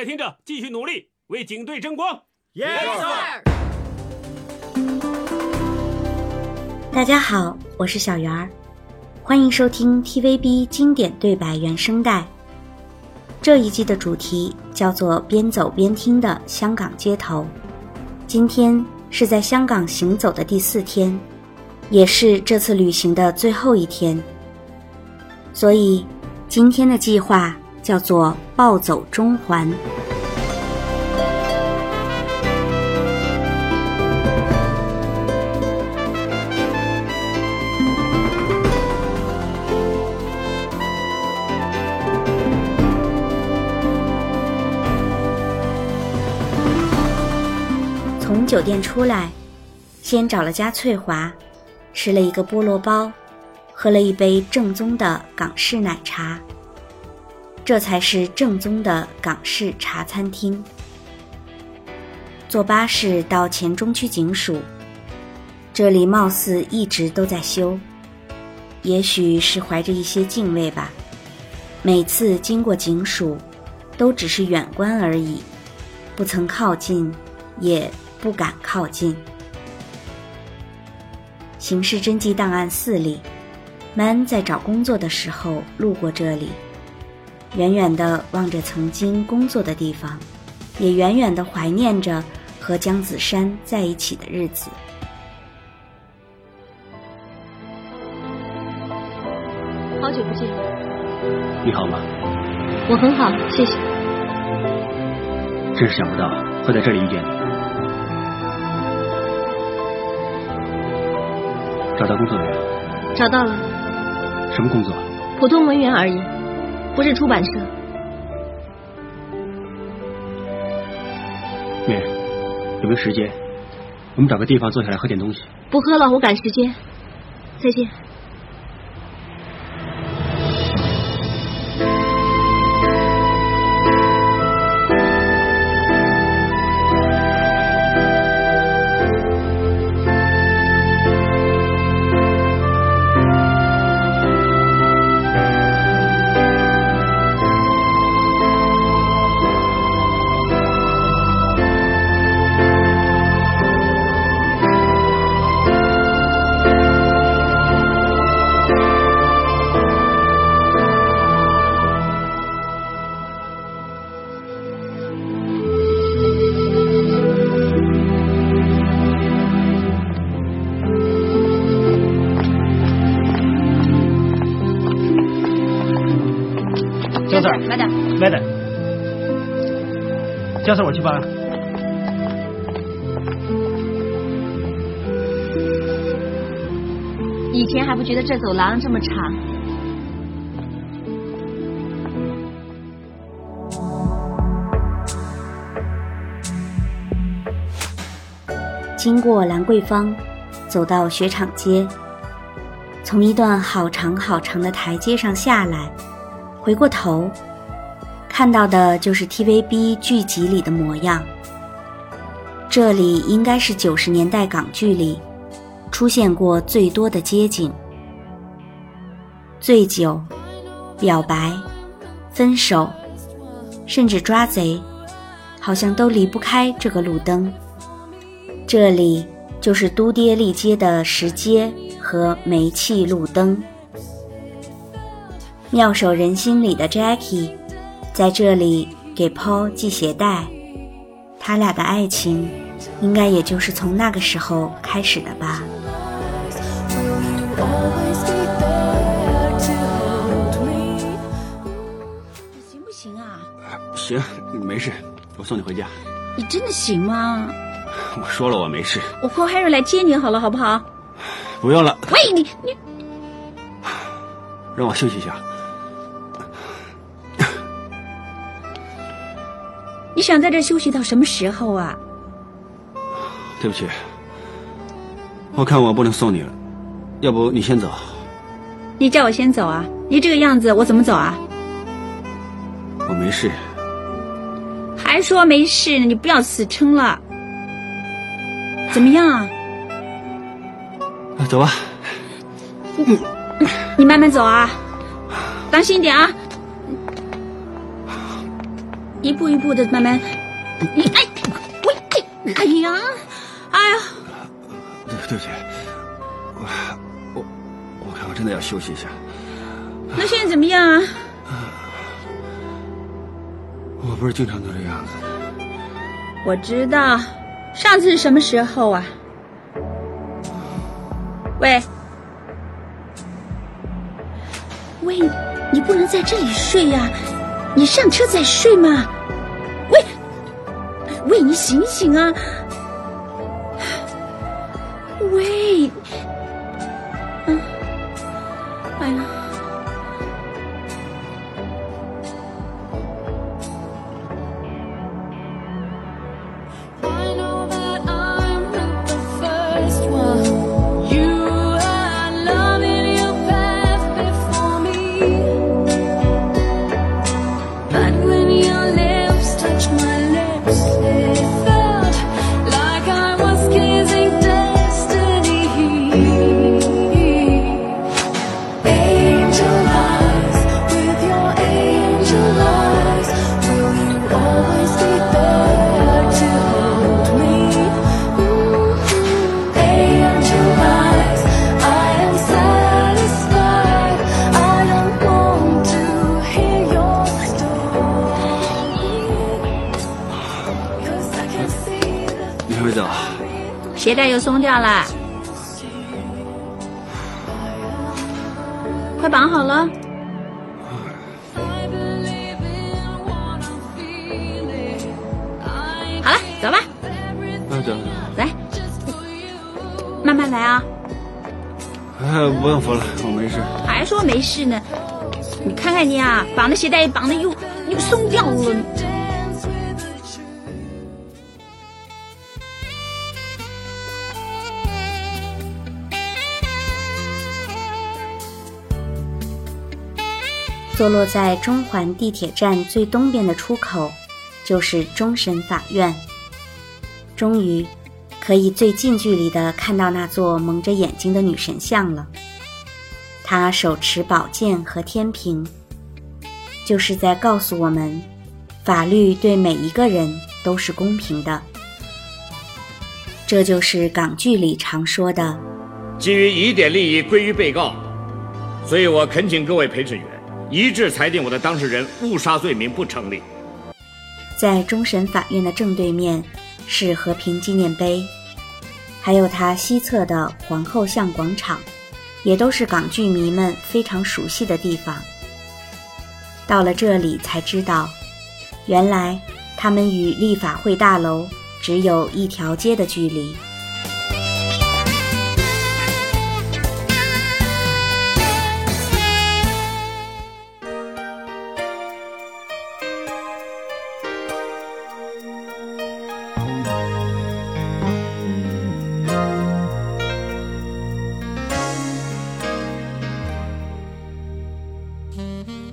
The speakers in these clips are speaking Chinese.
家听着，继续努力，为警队争光。Yes sir。大家好，我是小圆儿，欢迎收听 TVB 经典对白原声带。这一季的主题叫做“边走边听”的香港街头。今天是在香港行走的第四天，也是这次旅行的最后一天。所以，今天的计划叫做“暴走中环”。从酒店出来，先找了家翠华，吃了一个菠萝包，喝了一杯正宗的港式奶茶。这才是正宗的港式茶餐厅。坐巴士到前中区警署，这里貌似一直都在修，也许是怀着一些敬畏吧。每次经过警署，都只是远观而已，不曾靠近，也。不敢靠近。刑事侦缉档案四里，Man 在找工作的时候路过这里，远远地望着曾经工作的地方，也远远地怀念着和姜子山在一起的日子。好久不见，你好吗？我很好，谢谢。真是想不到会在这里遇见你。找到工作没有？找到了。什么工作？普通文员而已，不是出版社。妹，有没有时间？我们找个地方坐下来喝点东西。不喝了，我赶时间。再见。江 Sir，麦等。Madam，江 Sir，我去办案。以前还不觉得这走廊这么长。经过兰桂坊，走到雪场街，从一段好长好长的台阶上下来，回过头，看到的就是 TVB 剧集里的模样。这里应该是九十年代港剧里出现过最多的街景。醉酒、表白、分手，甚至抓贼，好像都离不开这个路灯。这里就是都爹利街的石阶和煤气路灯。妙手仁心里的 Jackie，在这里给 Paul 系鞋带，他俩的爱情应该也就是从那个时候开始的吧。行不行啊？行，没事，我送你回家。你真的行吗？我说了，我没事。我 call Harry 来接你好了，好不好？不用了。喂，你你，让我休息一下。你想在这休息到什么时候啊？对不起，我看我不能送你了，要不你先走。你叫我先走啊？你这个样子，我怎么走啊？我没事。还说没事呢？你不要死撑了。怎么样啊？走吧。你你慢慢走啊，当心一点啊。一步一步的慢慢，你哎，喂，哎呀，哎呀，对对不起，我我我看我真的要休息一下。那现在怎么样啊？我不是经常都这样子。我知道，上次是什么时候啊？喂，喂，你不能在这里睡呀、你上车再睡嘛！喂，喂，你醒醒啊！鞋带又松掉了，快绑好了。好了，走吧。那走。来，慢慢来啊。哎，不用扶了，我没事。还说没事呢？你看看你啊，绑的鞋带绑的又又松掉了。坐落在中环地铁站最东边的出口，就是终审法院。终于，可以最近距离的看到那座蒙着眼睛的女神像了。她手持宝剑和天平，就是在告诉我们，法律对每一个人都是公平的。这就是港剧里常说的：“基于疑点利益归于被告，所以我恳请各位陪审员。”一致裁定我的当事人误杀罪名不成立。在终审法院的正对面是和平纪念碑，还有它西侧的皇后像广场，也都是港剧迷们非常熟悉的地方。到了这里才知道，原来他们与立法会大楼只有一条街的距离。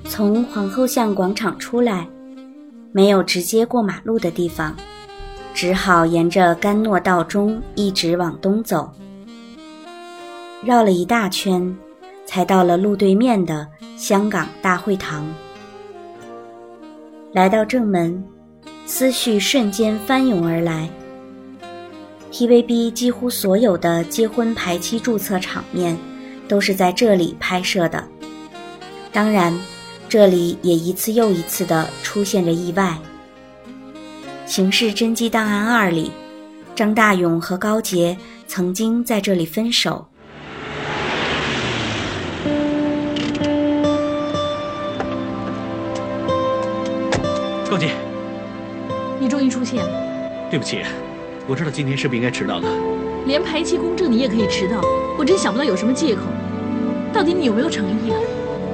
从皇后巷广场出来，没有直接过马路的地方，只好沿着甘诺道中一直往东走，绕了一大圈，才到了路对面的香港大会堂。来到正门，思绪瞬间翻涌而来。TVB 几乎所有的结婚排期注册场面，都是在这里拍摄的。当然。这里也一次又一次的出现着意外。《刑事侦缉档案二》里，张大勇和高杰曾经在这里分手。高洁，你终于出现了。对不起，我知道今天是不应该迟到的。连排期公证你也可以迟到，我真想不到有什么借口。到底你有没有诚意啊？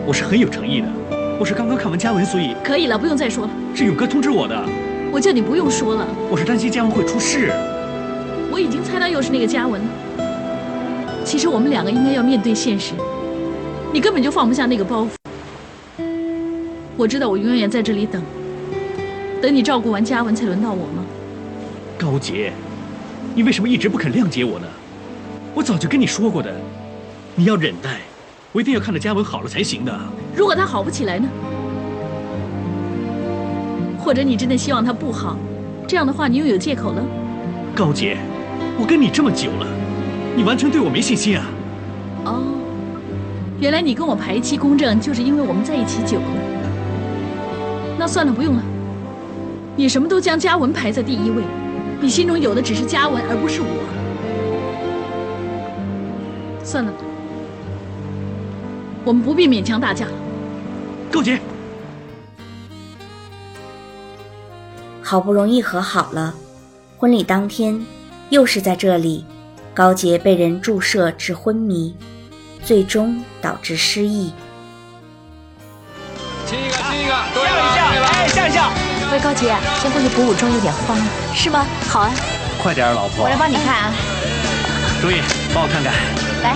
我是很有诚意的，我是刚刚看完嘉文，所以可以了，不用再说了。是勇哥通知我的。我叫你不用说了。我是担心嘉文会出事。我已经猜到又是那个嘉文了。其实我们两个应该要面对现实，你根本就放不下那个包袱。我知道我永远在这里等，等你照顾完嘉文才轮到我吗？高杰，你为什么一直不肯谅解我呢？我早就跟你说过的，你要忍耐，我一定要看着嘉文好了才行的。如果他好不起来呢？或者你真的希望他不好？这样的话，你又有借口了。高姐，我跟你这么久了，你完全对我没信心啊！哦，原来你跟我排期公证，就是因为我们在一起久了。那算了，不用了。你什么都将嘉文排在第一位，你心中有的只是嘉文，而不是我。算了，我们不必勉强大家了。高洁，好不容易和好了，婚礼当天，又是在这里，高杰被人注射致昏迷，最终导致失忆。亲一个，亲一个，笑一笑，哎，笑一笑。喂，高杰，先过去补补妆，有点慌，是吗？好啊，快点，老婆。我来帮你看啊。周毅，帮我看看。来。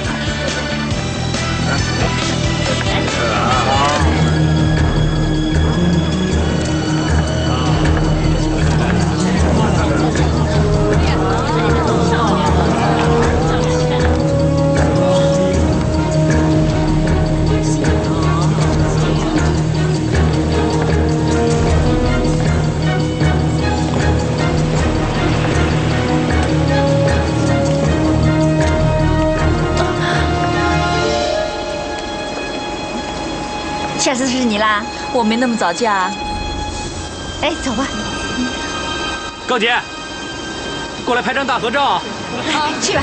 下次是你啦，我没那么早嫁。哎，走吧。高姐，过来拍张大合照。好，去吧。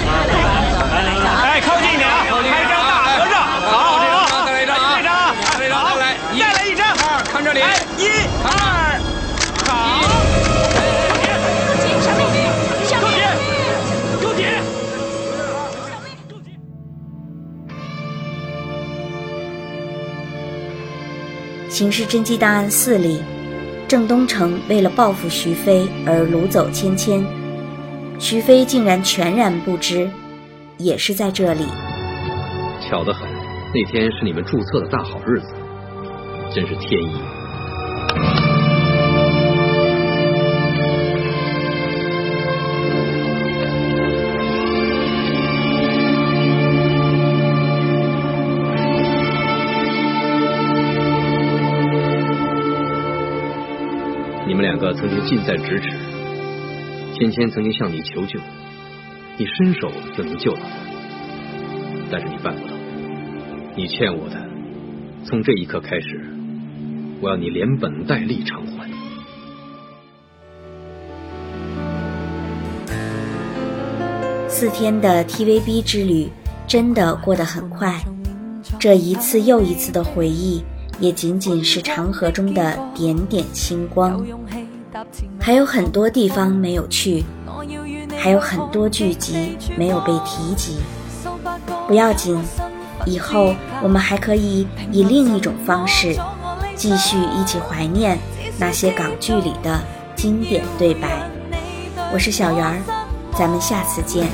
来来来哎，靠近一点啊，拍张大合照。好，好，好，再来一张，再来一张啊，再来一张，再来，再来一张。二，看这里，哎，一二，刑事侦缉档案四》里，郑东城为了报复徐飞而掳走芊芊，徐飞竟然全然不知，也是在这里。巧得很，那天是你们注册的大好日子，真是天意。两个曾经近在咫尺，芊芊曾经向你求救，你伸手就能救到她，但是你办不到。你欠我的，从这一刻开始，我要你连本带利偿还。四天的 TVB 之旅真的过得很快，这一次又一次的回忆，也仅仅是长河中的点点星光。还有很多地方没有去，还有很多剧集没有被提及。不要紧，以后我们还可以以另一种方式，继续一起怀念那些港剧里的经典对白。我是小圆儿，咱们下次见。